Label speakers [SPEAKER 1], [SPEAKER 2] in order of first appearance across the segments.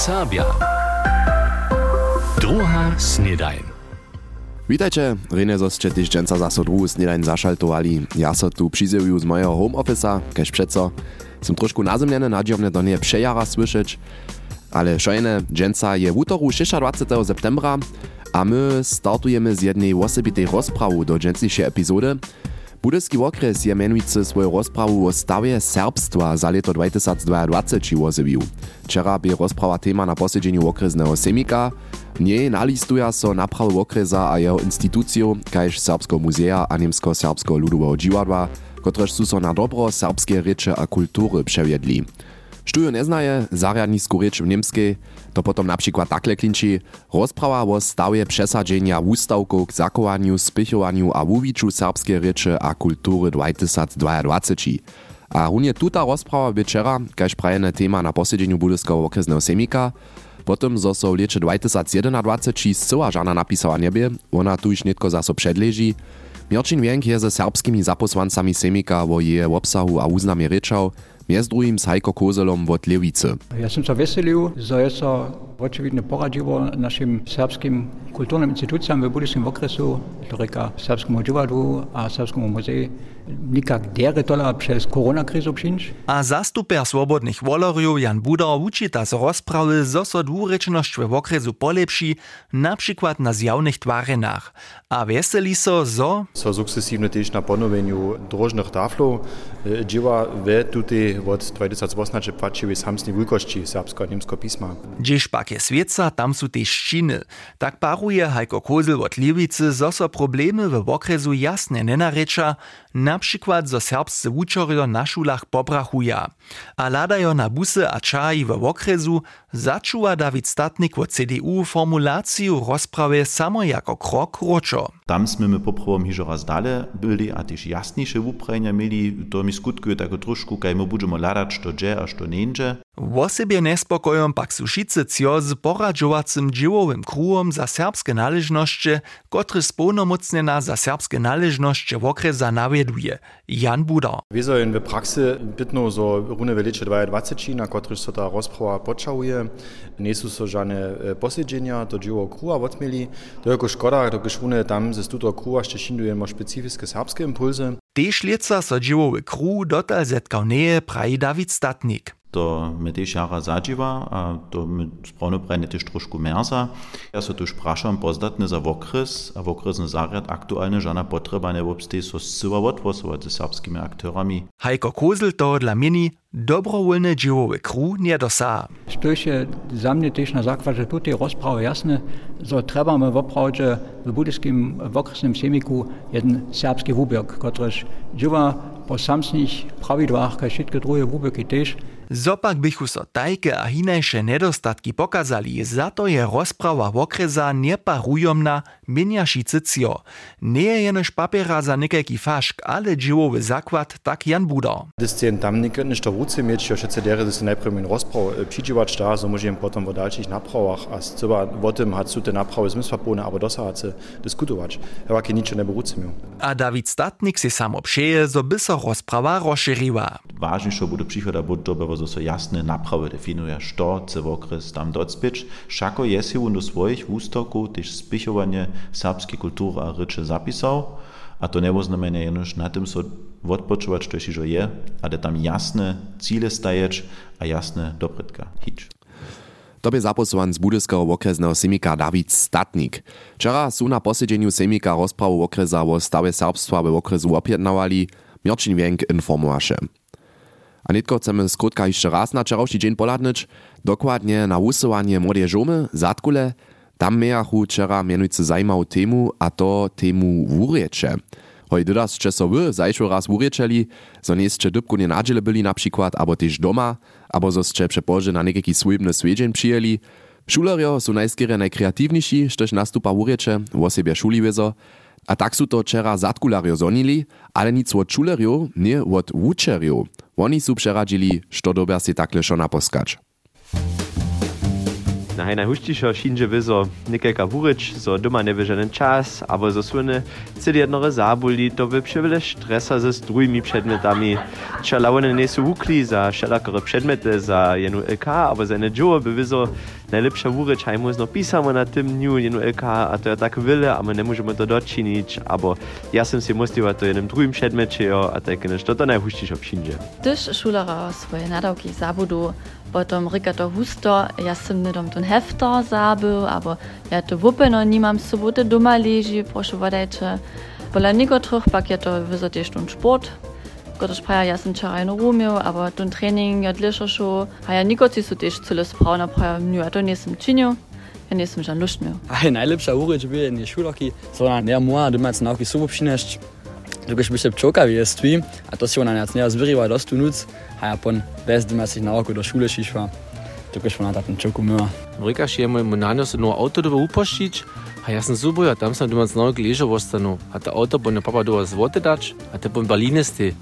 [SPEAKER 1] Serbia. Druga snedajn.
[SPEAKER 2] Witajcie, René zosće tyž dženca zaso druhu snedajn zašaltovali. Ja so tu přizevuju z mojego home office'a, kež přeco. Som trošku nazemljene, nadjomne do nie przejara słyszeć. Ale šojene, dženca je w útoru 26. septembra, a my startujemy z jednej osobitej rozprawu do dženclišej epizody – Budyski okres je menujcy swoją rozprawu o stawie serbstwa za leto 2022 wozywił. Wczera by rozprawa tema na posiedzeniu okresnego semika. Nie nalistuja so naprawy okresa a jeho instytucją, kajż Serbskiego Muzea a Niemsko-Serbskiego Ludowego Dziwadła, kotreż so na dobro serbskie rycze a kultury przewiedli. Štujo neznaje zariadnisku rěč v Niemskej, to potom například takle klinčí rozprawa o stawie przesadzenia wustawków k zakowaniu, spychowaniu a wuwiczu serbskiej rěče a kultury 2022. A runie tuta rozprawa wieczera, kaž prajene tema na posiedzeniu Budyskiego okresnego semika, Potom, zo so v leče 2021 zcela žana napisała niebie, ona tu już netko zaso przedleži. Mirčin Vienk je ze serbskimi zaposłancami semika o jej obsahu a uznamie rečał, je s druhým Sajko Kozelom od Levice.
[SPEAKER 3] Ja som sa veselil, že je sa očividno poradilo našim serbskim kulturnim institucijam v budúcim okresu, to reka Serbskému divadlu a Serbskému muzeju, nikak dere tola přes koronakrizu přinč.
[SPEAKER 4] A zastuper svobodných voloriu Jan Budor učita z rozprawy, zo so dvúrečnosť v okresu polepší, napríklad na zjavných tvárenách. A veseli so, zo...
[SPEAKER 5] So sukcesívne tiež na ponoveniu drožných taflov, dživa ve tuty od 2018 płaciły samsnej wielkości serbsko-niemskiego pisma.
[SPEAKER 4] Gdzieś pak je swieca, tam są też ściny. Tak paruje Hajko Kozel od Liewicy, zo so problemy w okresu jasne nenareča, na przykład zo serbscy uczorio na szulach pobrachuja. A ladajo na busy a czai w okresu, začuwa David Statnik od CDU formulaciju rozprawy samo jako krok roczo.
[SPEAKER 6] Tam sme my poprawom hižo raz dale byli a też jasniejsze uprajnia mieli, to mi skutkuje tako trošku, kaj my budeme ladać, što dže a što nenže.
[SPEAKER 4] Wosebie nespokojom pak su šice cio z poradžovacim džiwowym kruhom za serbskie należności, kotry spolnomocnjena za serbskie należności w okresa nawieduje. Jan Buda.
[SPEAKER 5] Wieso in w praksy bytno so rune veliče 22, na kotryż so ta rozprawa počałuje, nie są so żadne posiedzenia do džiwow kruha odmieli. To jako szkoda, to rune tam ze stuto kruha szczecinujemy specyfiskie serbskie impulsy.
[SPEAKER 4] Tež lieca so džiwowy kruh dotal zetkał neje praji David Statnik.
[SPEAKER 6] To me tež jara zadživa, a to me správno prajne tež trošku merza. Ja sa tu sprašam pozdatne za okres, a okresny zariad aktuálne žana potreba nebobstej so zcela odvosovať se serbskými aktérami.
[SPEAKER 4] Hajko Kozel to dla mini dobrovoľné dživowe kru nie dosá.
[SPEAKER 3] Štož je za mne tež na základže tutej rozprave jasne, že trebame voprawdže v budyskim w okresnym semiku jeden serbski wubirk, kotrež dživa po samsnych prawidłach, kaj všetky druhe wubirky tež,
[SPEAKER 4] Zopak bychu so tajke a hinajše nedostatki pokazali, za to je rozprawa okresa nieparujomna, miniašice cio. Nie je jenož papiera za nekajki fašk, ale dživowy zakład, tak Jan Budar.
[SPEAKER 5] Dyscjen tam nie nie to wódcy mieć, jeszcze cedere, że najpierw in rozpraw przydziwać da, so możemy potem w dalszych naprawach, a chyba o tym hat su te naprawy zmysł zapone, aber dosa hat se dyskutować. Ja nie wódcy miał.
[SPEAKER 4] A David Statnik si samo przeje, so by so rozprawa rozszerzyła.
[SPEAKER 6] Ważniejsze bude przychoda, so jasne naprawy definuje, što chce okres tam docpieć. Szako jest on do swoich ústokov też spichowanie serbskiej kultury a rycze zapisał, a to nie znamená jenož na tym so odpočovať, što ešte je, ale tam jasne cíle stajeć a jasne dobredka hič.
[SPEAKER 2] To by zaposovan z budyskiego okresnego semika Dawid Statnik. Wczera su na posiedzeniu semika rozprawu okresa o stawie serbstwa w okresu opjednawali, Mirčin Vienk informowaše. A netko chcemy skrótka jeszcze raz na wczorajszy dzień poladnyć, dokładnie na usuwanie młodzieżomy, zatkule, tam mejachu wczera mianujcy zajmał temu, a to temu wuriecze. Hoj dydas če so wy zajšo raz wuriečeli, zo niesče dybku nie nadziele byli na przykład, abo też doma, abo zo ste przepože na nekaki swójbny swiedźeń przyjeli. Šulerjo su najskieре najkreatywniejsi, štož nastupa wuriecze, wo siebie šuli wezo, a tak su to wczera zatkularjo zonili, ale nic od šulerjo, nie od wučerjo. Oni su przeradzili, što dobia si takle šo naposkać.
[SPEAKER 1] na hena huštíšo šinže so nekajka vurič, so doma nevyžený čas, aber so svine celý jednore zábuli, to by převele stresa se s druhými předmetami. Ča lavone nesu vukli za šelakore předmety, za jenu LK, aber seine Joe, džuo by najlepša vurič, hajmo zno pisamo na tym dniu jenu LK, a to je tak wyle, a my nie możemy to dočinić, abo ja sam si musliwa to jednym drugim przedmecie, a tak než to to najhuštějšo přinže.
[SPEAKER 7] Gdyż szulera swoje nadawki zabudu, Potom rika to husto, ja sam nedom ten hefter zabył, albo ja to wupeno nie mam soboty doma leży, proszę wadajcie. Pola niekotrych pak je to wyzotiesz ten sport, Gdyż praja ja sam wczoraj no rumiał, aber ten trening ja dlisza šo, a ja nikoci su też cyle sprawna praja, nu ja to nie sam czynił, ja nie sam żan lust miał.
[SPEAKER 8] A najlepsza uryć by nie szulaki, sondern ja mua, dumać nauki subo przynieść. Tylko by się pczoka jest twim, a to się ona nie zbyriła dostu nuc, a ja pon bez dumać sich nauku do szule šišła. Tylko się ona ten pczoku myła.
[SPEAKER 9] Rikaš je moj monanjo se no auto dobo upoščić, a ja sam zubo, a tam sam dumać nauki ležo ostanu, a ta auto bo ne papa doba zvote dać, a te pon Berlinesty.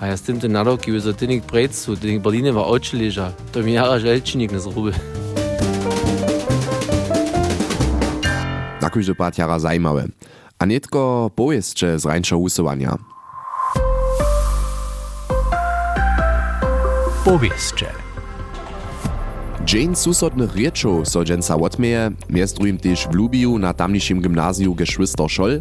[SPEAKER 9] A ja z tym ten naroki wyzo tynik prejcu, tynik Berliny war oczy leża, to mi jara żelczynik nie zrobił.
[SPEAKER 2] Takúže patiara zajímavé. A netko powieszcze z rańsza usuwania.
[SPEAKER 4] Powieście.
[SPEAKER 2] Dzień susodnych rieczów so dżęca odmieje, miest drugim też w Lubiu na tamniejszym gimnazju Geschwister Scholl.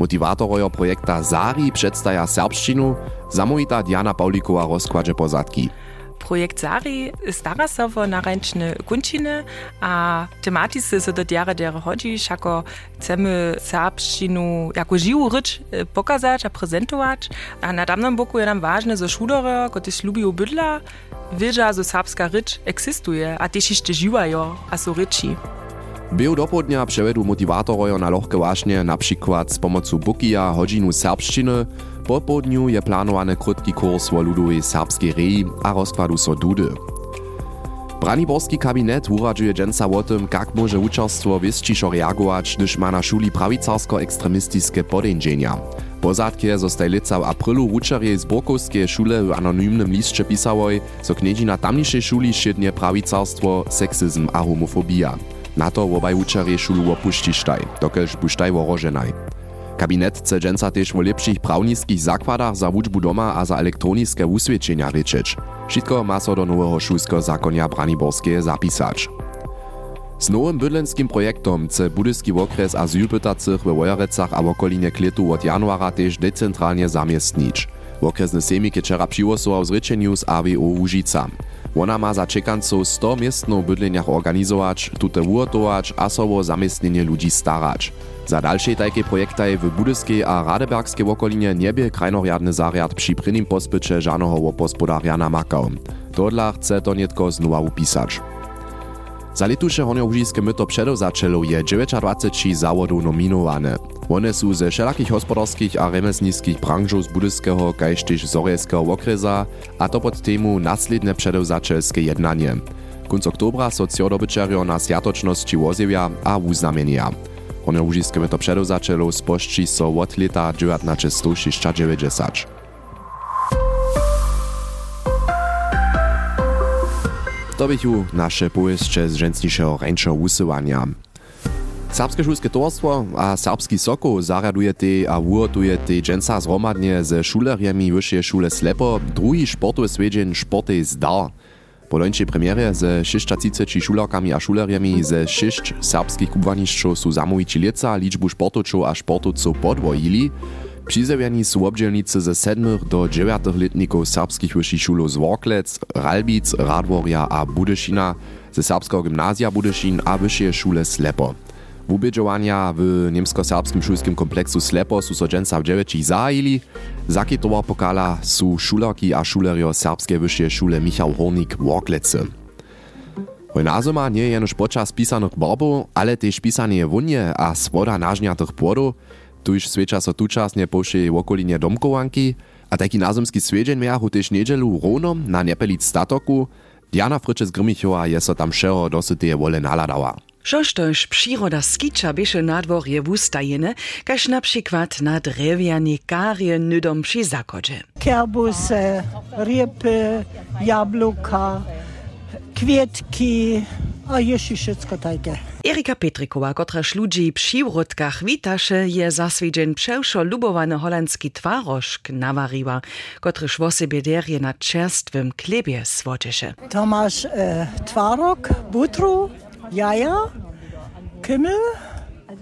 [SPEAKER 2] Motivátorojo projekta Zari przedstawia serbszczynu, zamówita Diana Paulikowa rozkładzie pozadki.
[SPEAKER 10] Projekt Sari stara so wo naręczne kunčiny a tematisy so do diara dere chodzi, šako chcemy serbščinu jako živu ryč pokazać a prezentować. A na tamnym boku je nam ważne, że šudore, kotys lubią bydla, wiedza, że serbska ryč eksistuje, a też jeszcze a so ryči.
[SPEAKER 2] Był do południa przevedu motivátorojo na lohke vášne, na przykład z pomocą Bukija hodinu serbszczyny, po południu je planowany krótki kurs o ludowej serbskiej reji a rozkładu so dudy. Braniborski kabinet uradźuje dżęca o tym, jak może uczestwo wyściszo reagować, gdyż ma na szuli prawicarsko-ekstremistyczne podejrzenia. Pozadkie zostaje lica w aprilu uczerie z Borkowskiej szule w anonimnym liście pisałoj, co kniedzi na tamniejszej szuli szydnie prawicarstwo, seksyzm a homofobia. Na to obaj uczerie szulu opuścisztaj, dokelż pusztaj woroženaj. Kabinet chce dżęca też o lepszych prawnickich zakładach za wuczbu doma a za elektroniczne uswiadczenia ryczyć. Wszystko ma so do nowego szulskiego zakonia Braniborskie zapisać. Z nowym bydlenskim projektom chce budyski okres azylpytacych we Wojerecach a w okolinie Klitu od januara też decentralnie zamiestnić. Okresny semik je wczera przyłosował z ryczeniu z AWO Łužica. Ona ma za czekanców 100 miestno w bydleniach organizować, tute ugotować a so o zamiestnienie ludzi starać. Za dalsze takie projekty w budyskiej a radebergskiej okolinie nie był krajnorjadny zariad przy prynym pospycie żadnego gospodarja namakał. Dodla chce to nietko znowa upisać. Za letuše hornjołužijskie myto předozačelo je 29 zawodów nominowane. One są ze wszelakich gospodarskich a remesnickich branżów z budyskiego kaž tež zorejskiego okresa, a to pod temu nasledne předozačelskie jednanie. Kunc oktobra so cjodobyčerjo na sjatočnosti wozjewia a uznamienia. Hornjołužijskie myto předozačelo spošči so od leta 1990. To bychu nasze powieście z rzęsniejszego rańszego usyłania. Serbskie szulskie towarstwo a serbski soko zaraduje te a uratuje te dżęca zhromadnie ze szuleriami wyższej szule Slepo drugi sportowy swiedzień Sporty Zdar. Po lończej premierze ze 630 szularkami a szuleriami ze 6 serbskich kubwaniszczów su zamówici lieca liczbu sportowców a sportowców podwojili, Přizewiani su obdzielnicy ze 7 do 9 letników serbskich wyższych szulów z Worklec, Ralbic, Radworja a Budyszina, ze serbskiego gimnazja Budyszin a wyższej szule Slepo. Wubědžovania w niemsko-serbskim šulskim kompleksu Slepo su so dženca v dževeči zahajili, zakitovar pokala su šularki a šulerjo serbske vyššie šule Michał Hornik w Worklece. Hojnazoma nie je jenož počas pisanych barbov, ale tež pisanie wunje a svoda nažňatych płodów, tuž sveča so tučasne pošej v okolinie domkovanky a taký nazemský svedžen miahu tež nedželu rovnom na nepelic statoku, Diana Fritsches Grimmichova je so tam všeho dosyteje vole naladała.
[SPEAKER 11] Šoštož příroda skiča běše nadvorje wustajene, kaž například na drewianie karje nydom przy zakodzie.
[SPEAKER 12] Kerbuse, riepy, jabłka, kwietki, a ješi všetko tajke.
[SPEAKER 11] Erika Petrikova, kotraž ľudí przy wrotkach witaše, je zaswiedzen przewszo lubowany holandski twarożk nawariła, kotryż wosebie derje na czerstwym klebie swotysze.
[SPEAKER 12] To masz e, twarok, butru, jaja, kymmel,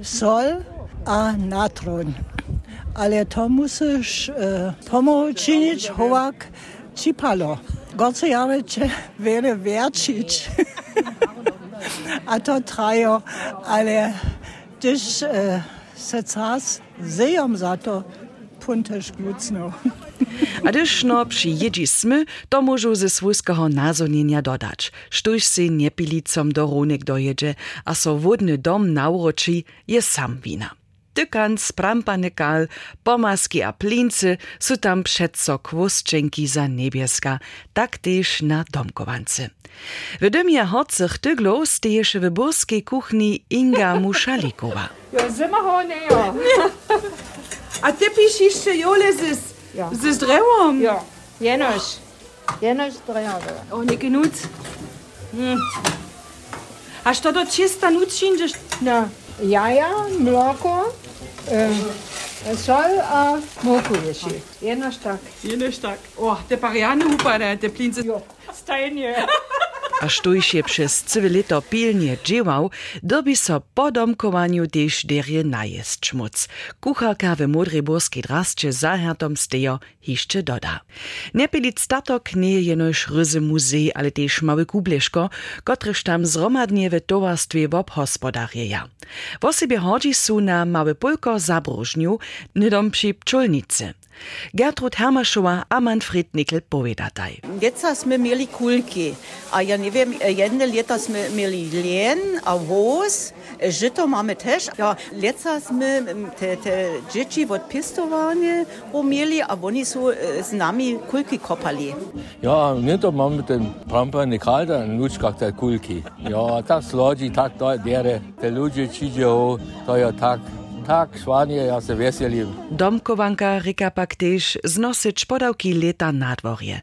[SPEAKER 12] sol a natron. Ale to musisz e, pomoczyć hołak cipalo. Goce jareče vere verčič. A to trajo, ale když uh, se cas zejom za to, puntež glucno.
[SPEAKER 11] A když no przyjedziśmy, to môžu ze svojského nazonienia dodać. Štuž si nepilicom do rónek dojedzie, a so wodny dom nauroči, je sam wina. Tykan, sprampany kal, pomaski a plincy su tam przeco kwoszczenki za niebieska, tak też na domkowance. W domie Horcych Tyglo steješe w burskiej kuchni Inga Muszalikowa.
[SPEAKER 13] Ja, zimmerhorn, ja.
[SPEAKER 14] A ty piszesz jole z,
[SPEAKER 13] Ja.
[SPEAKER 14] z drewem?
[SPEAKER 13] Ja, jenoś. Jenoś drejowy.
[SPEAKER 14] O, nie genug. Hm. Hast du dort czysta nutzin?
[SPEAKER 13] No, jaja, mloko, e, sol a moko ješi. Jenoś tak.
[SPEAKER 14] Jenoś tak. O, te pariany upada, te plince.
[SPEAKER 13] Jo, stajnie.
[SPEAKER 11] A štuž je przez całe leto pilnie dziewał, dobi so po domkowaniu też derje najest szmuc. Kucharka w Modreborskiej drascie za hertom stejo jeszcze doda. Nepilic statok nie jenoś ryzy muzej, ale też mały kubleszko, kotryż tam zromadnie w towarstwie obhospodarieja. W osobie chodzi su na małe pulko zabróżniu, nydom przy pczolnicy. Gertrud Hermaszowa a Manfred Nickel povedataj.
[SPEAKER 15] Letztes smo imeli kulki, a ja ne vem, jedne leta smo imeli len, a voz, žito máme tež. Ja, leca smo te, te dzieci od pistovanja imeli, a oni so eh, z nami kulki kopali.
[SPEAKER 16] Ja, nie to mamy ten prampany kalda, nuč kak te kulki. Ja, tak slodzi, tak to dere, te ludzie čiđejo, to je tak, tak švanje, ja se veselim.
[SPEAKER 11] Domkovanka Rika pak też znosić podałki leta na dworje.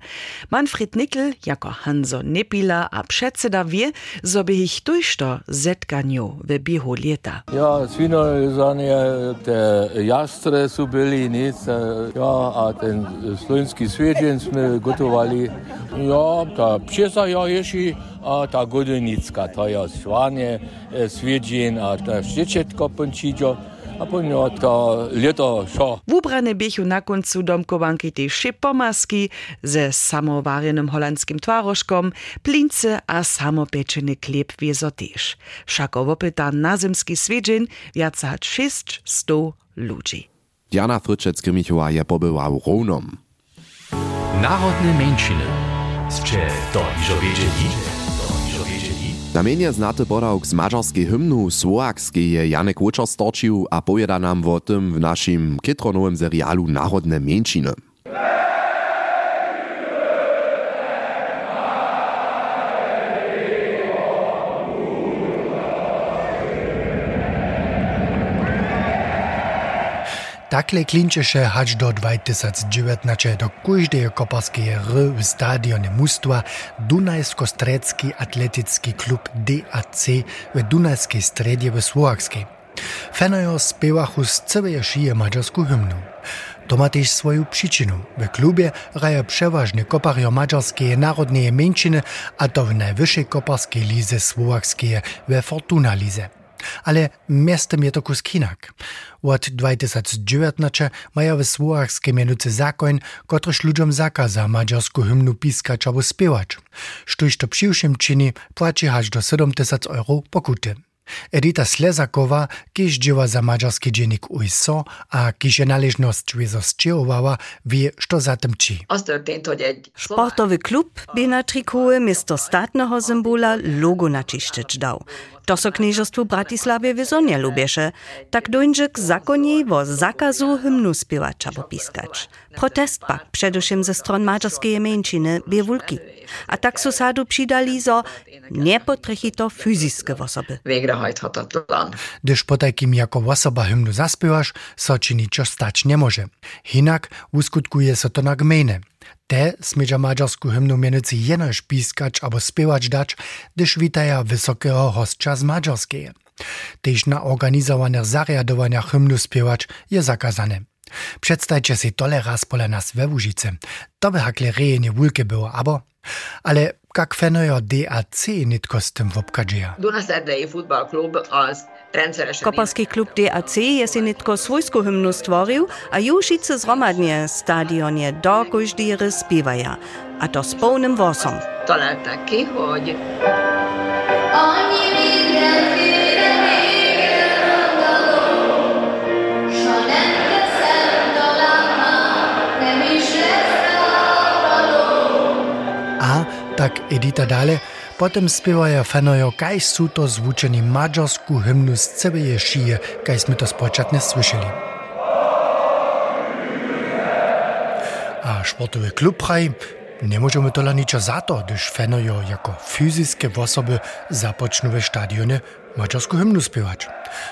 [SPEAKER 11] Manfred Nickel jako Hanzo Nepila a przedseda wie, zo by ich tujšto zetkanju biehu leta.
[SPEAKER 16] Ja, svino zanje, te jastre su bili, nic, ja, a ten slovenski sveđen smo gotovali. Ja, ta pšesa ja ješi, a ta godenicka, to je švanje, sveđen, a ta pončiđo. A ponio to leto šo.
[SPEAKER 11] Wubrane biechu na końcu domkovanky też pomaski ze samowarjenym holandskim twarożkom, plince a samopečeny kleb wiezo też. Všako wopyta na zimski swiedźeń wiaca 600 ludzi.
[SPEAKER 2] Diana Fryczec-Krymichowa je pobyła w Ronom.
[SPEAKER 17] Narodne mężczyny. Scze to iżo wiedzieli?
[SPEAKER 2] Mienie znaty podawk z mađarskiej hymnu Słoakskiej je Janek Łuczor storčił a pojeda nam o tym w naszym kitronowym serialu Narodne mężczyny.
[SPEAKER 18] Takle klinčeše hač do 2019 do každej koparskej R v stadione Mustva Dunajsko-Stredski atletický klub DAC v Dunajskej stredie v Slovakskej. Fenojo spiewachu z całej šije maďarskú hymnu. To ma też swoją przyczynę. W klubie grają przeważnie kopario maďarskie narodne mężczyny, a to w najwyższej koparskiej lize słowackiej we Fortuna lize. Ale miastem je to kus inak. Od 2019 mają w Słowakskie mianucy zakon, kotryż ludziom zakaza maďarsku hymnu piskać albo spiewać. Sztuś to przyjszym czyni, płaci aż do 7000 euro pokuty. Edita Slezakowa, kiż dzieła za maďarski dziennik UISO, a kiż je należność wyzostrzewała, wie, co za tym ci.
[SPEAKER 19] Sportowy klub by na trikoje miesto statnego symbola logo načišteč dał. To so knieżostwu Bratislavie wyzonie lubiesze, tak dojdzie k zakonie wo zakazu hymnu piskać. Protest pak, przedewším ze stron mađarskiej mężczyny, bie wulki. A tak so sadu przydali, zo nie potrechi to fyziskie osoby.
[SPEAKER 18] Gdyż po takim jako osoba hymnu zaspiewasz, so niczo stać nie może. Hinak uskutkuje so to na gmejne. Te smieđa mađarsku hymnu mienicy jenož pískać abo spiewać dać, gdyż witaja wysokego hostča z mađarskeje. Tež na organizovaných zariadovaniach hymnu spiewać je zakazane. Przedstajcie si tole raz pole nas we. To by hakle rejenie wulke było, abo? Ale jak fenojo DAC nitko z tym wobkadzieja?
[SPEAKER 20] Dunaszerdei futballklub az.
[SPEAKER 19] Koparski klub DAC je si nitko svojsku hymnu stvoril a jušice zhromadnie stadionie do koždíry spievaja. A to s polnym wosom.
[SPEAKER 20] Találták ki, hogy
[SPEAKER 18] A tak Edita dale, Potem spevajo fenojo, kaj so to zvučeni mađarsku himnu z Cibeje šije, kaj smo to spočat ne slišali. A športovi klub haj, ne možemo tola niča zato, když fenojo jako fizijske osobe započnu ve štadione mađarsku hymnu spevač.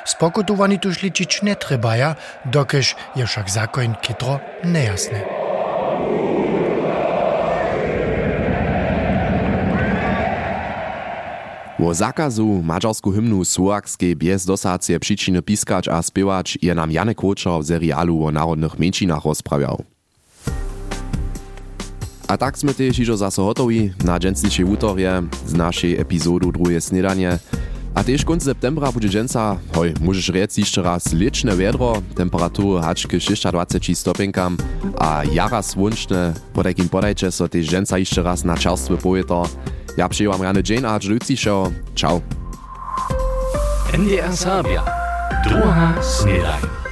[SPEAKER 18] Spokotovani tu šličič ne trebaja, dokež je však zakon kitro nejasne.
[SPEAKER 2] Wo zakazu mađarsku hymnu Słoakskiej bez dosacie przyczyny piskać a spiewać je nam Janek Kočar w serialu o narodnych mniejszynach rozprawiał. A tak sme też iżo zase hotowi na dżęslicie utorje z naszej epizodu drugie snedanie. A też końc septembra będzie dżęca, hoj, możesz rec jeszcze raz liczne wiadro, temperatury haczky 26 stopenkam, a jara słonczne, po takim podajcie so też dżęca jeszcze raz na czerstwy powietor. Ja przyjęłam rany Jane a Luciszo. Ciao.
[SPEAKER 17] NDR Sabia. Druga snedaj.